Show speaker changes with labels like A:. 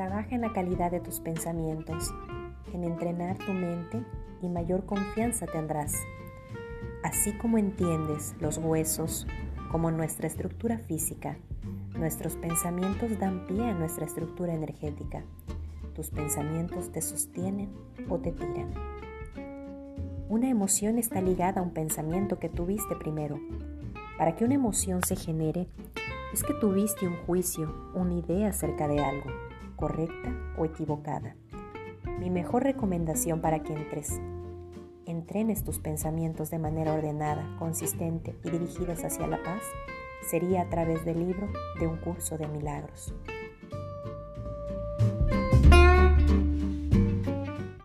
A: Trabaja en la calidad de tus pensamientos, en entrenar tu mente y mayor confianza tendrás. Así como entiendes los huesos como nuestra estructura física, nuestros pensamientos dan pie a nuestra estructura energética. Tus pensamientos te sostienen o te tiran. Una emoción está ligada a un pensamiento que tuviste primero. Para que una emoción se genere, es que tuviste un juicio, una idea acerca de algo, correcta o equivocada. Mi mejor recomendación para que entres, entrenes tus pensamientos de manera ordenada, consistente y dirigidos hacia la paz sería a través del libro de un curso de milagros.